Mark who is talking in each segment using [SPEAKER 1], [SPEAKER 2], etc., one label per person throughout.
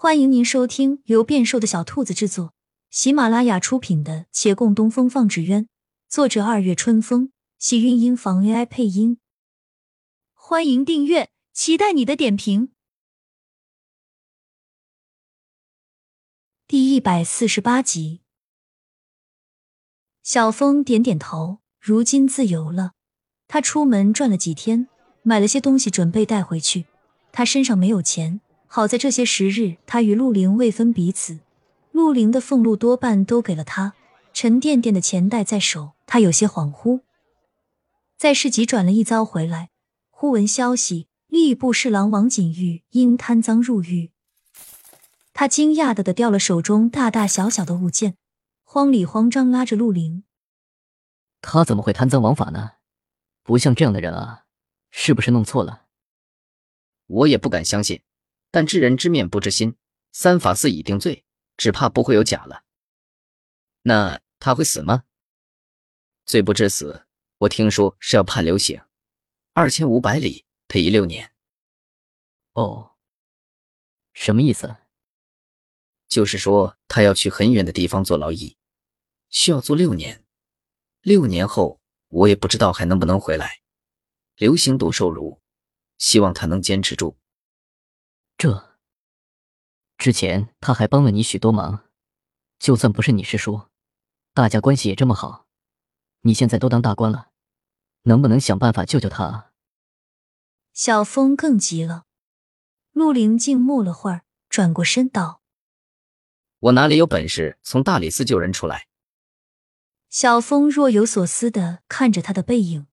[SPEAKER 1] 欢迎您收听由变瘦的小兔子制作、喜马拉雅出品的《且共东风放纸鸢》，作者二月春风，喜韵音房 AI 配音。欢迎订阅，期待你的点评。第一百四十八集，小峰点点头，如今自由了。他出门转了几天，买了些东西准备带回去。他身上没有钱。好在这些时日，他与陆凌未分彼此，陆凌的俸禄多半都给了他，沉甸甸的钱袋在手，他有些恍惚。在市集转了一遭回来，忽闻消息，吏部侍郎王景玉因贪赃入狱。他惊讶的的掉了手中大大小小的物件，慌里慌张拉着陆凌：“
[SPEAKER 2] 他怎么会贪赃枉法呢？不像这样的人啊，是不是弄错了？”
[SPEAKER 3] 我也不敢相信。但知人知面不知心，三法司已定罪，只怕不会有假了。那他会死吗？罪不至死，我听说是要判流刑，二千五百里，配役六年。
[SPEAKER 2] 哦，什么意思？
[SPEAKER 3] 就是说他要去很远的地方做劳役，需要做六年。六年后，我也不知道还能不能回来。流刑多受辱，希望他能坚持住。
[SPEAKER 2] 这之前他还帮了你许多忙，就算不是你师叔，大家关系也这么好，你现在都当大官了，能不能想办法救救他啊？
[SPEAKER 1] 小峰更急了。陆凌静默了会儿，转过身道：“
[SPEAKER 3] 我哪里有本事从大理寺救人出来？”
[SPEAKER 1] 小峰若有所思的看着他的背影。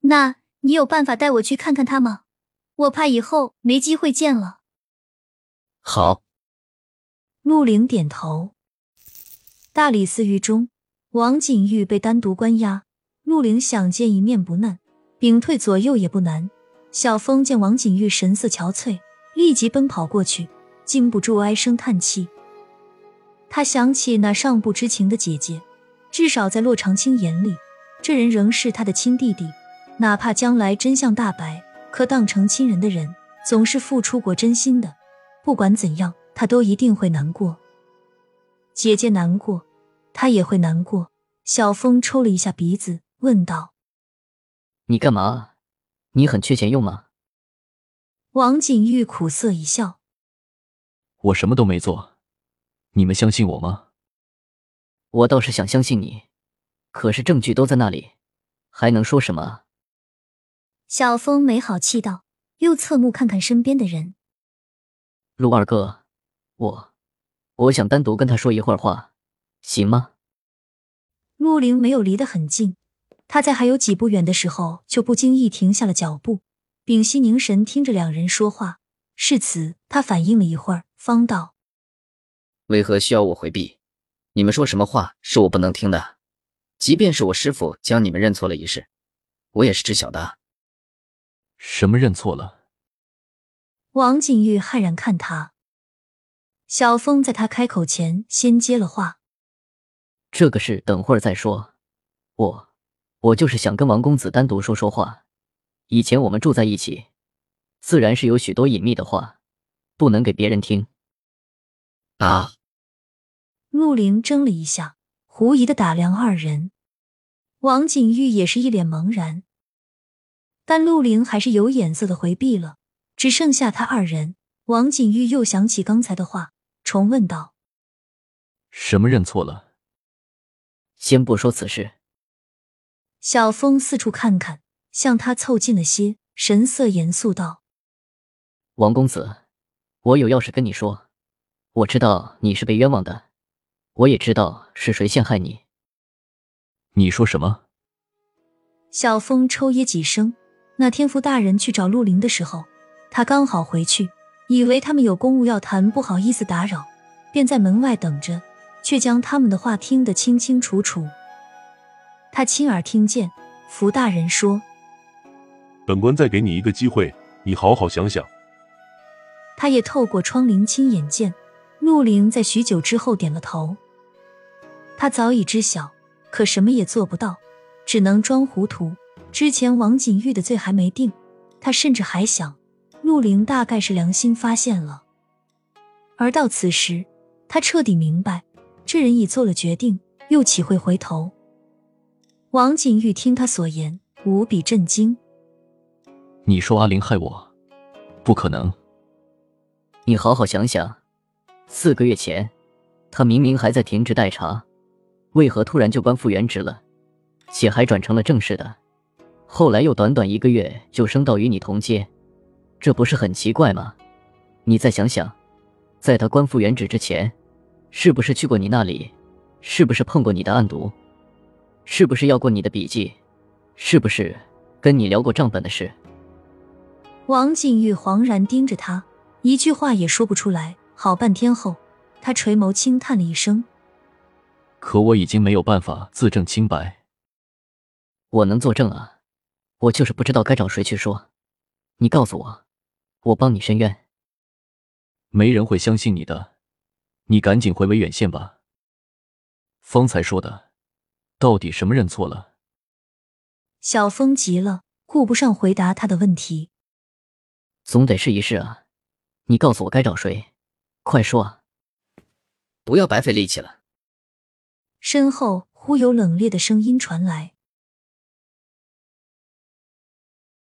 [SPEAKER 1] 那你有办法带我去看看他吗？我怕以后没机会见了。
[SPEAKER 3] 好，
[SPEAKER 1] 陆凌点头。大理寺狱中，王景玉被单独关押，陆凌想见一面不难，屏退左右也不难。小峰见王景玉神色憔悴，立即奔跑过去，禁不住唉声叹气。他想起那尚不知情的姐姐，至少在洛长青眼里，这人仍是他的亲弟弟，哪怕将来真相大白。可当成亲人的人，总是付出过真心的。不管怎样，他都一定会难过。姐姐难过，他也会难过。小峰抽了一下鼻子，问道：“
[SPEAKER 2] 你干嘛？你很缺钱用吗？”
[SPEAKER 1] 王景玉苦涩一笑：“
[SPEAKER 4] 我什么都没做，你们相信我吗？”
[SPEAKER 2] 我倒是想相信你，可是证据都在那里，还能说什么？
[SPEAKER 1] 小峰没好气道，又侧目看看身边的人。
[SPEAKER 2] 陆二哥，我我想单独跟他说一会儿话，行吗？
[SPEAKER 1] 陆凌没有离得很近，他在还有几步远的时候就不经意停下了脚步，屏息凝神听着两人说话。是此，他反应了一会儿，方道：“
[SPEAKER 3] 为何需要我回避？你们说什么话是我不能听的？即便是我师傅将你们认错了一事，我也是知晓的。”
[SPEAKER 4] 什么认错了？
[SPEAKER 1] 王景玉骇然看他。小峰在他开口前先接了话：“
[SPEAKER 2] 这个事等会儿再说。我，我就是想跟王公子单独说说话。以前我们住在一起，自然是有许多隐秘的话，不能给别人听。”
[SPEAKER 3] 啊！
[SPEAKER 1] 陆凌怔了一下，狐疑的打量二人。王景玉也是一脸茫然。但陆凌还是有眼色的回避了，只剩下他二人。王景玉又想起刚才的话，重问道：“
[SPEAKER 4] 什么认错了？”
[SPEAKER 2] 先不说此事。
[SPEAKER 1] 小峰四处看看，向他凑近了些，神色严肃道：“
[SPEAKER 2] 王公子，我有要事跟你说。我知道你是被冤枉的，我也知道是谁陷害你。
[SPEAKER 4] 你说什么？”
[SPEAKER 1] 小峰抽噎几声。那天福大人去找陆林的时候，他刚好回去，以为他们有公务要谈，不好意思打扰，便在门外等着，却将他们的话听得清清楚楚。他亲耳听见福大人说：“
[SPEAKER 5] 本官再给你一个机会，你好好想想。”
[SPEAKER 1] 他也透过窗棂亲眼见陆林在许久之后点了头。他早已知晓，可什么也做不到，只能装糊涂。之前王景玉的罪还没定，他甚至还想，陆凌大概是良心发现了。而到此时，他彻底明白，这人已做了决定，又岂会回头？王景玉听他所言，无比震惊。
[SPEAKER 4] 你说阿玲害我？不可能！
[SPEAKER 2] 你好好想想，四个月前，他明明还在停职待查，为何突然就官复原职了，且还转成了正式的？后来又短短一个月就升到与你同阶，这不是很奇怪吗？你再想想，在他官复原职之前，是不是去过你那里？是不是碰过你的案牍？是不是要过你的笔记？是不是跟你聊过账本的事？
[SPEAKER 1] 王景玉惶然盯着他，一句话也说不出来。好半天后，他垂眸轻叹了一声：“
[SPEAKER 4] 可我已经没有办法自证清白。
[SPEAKER 2] 我能作证啊，我就是不知道该找谁去说。你告诉我，我帮你伸冤。
[SPEAKER 4] 没人会相信你的，你赶紧回维远县吧。方才说的。”到底什么认错了？
[SPEAKER 1] 小峰急了，顾不上回答他的问题。
[SPEAKER 2] 总得试一试啊！你告诉我该找谁，快说啊！
[SPEAKER 3] 不要白费力气了。
[SPEAKER 1] 身后忽有冷冽的声音传来：“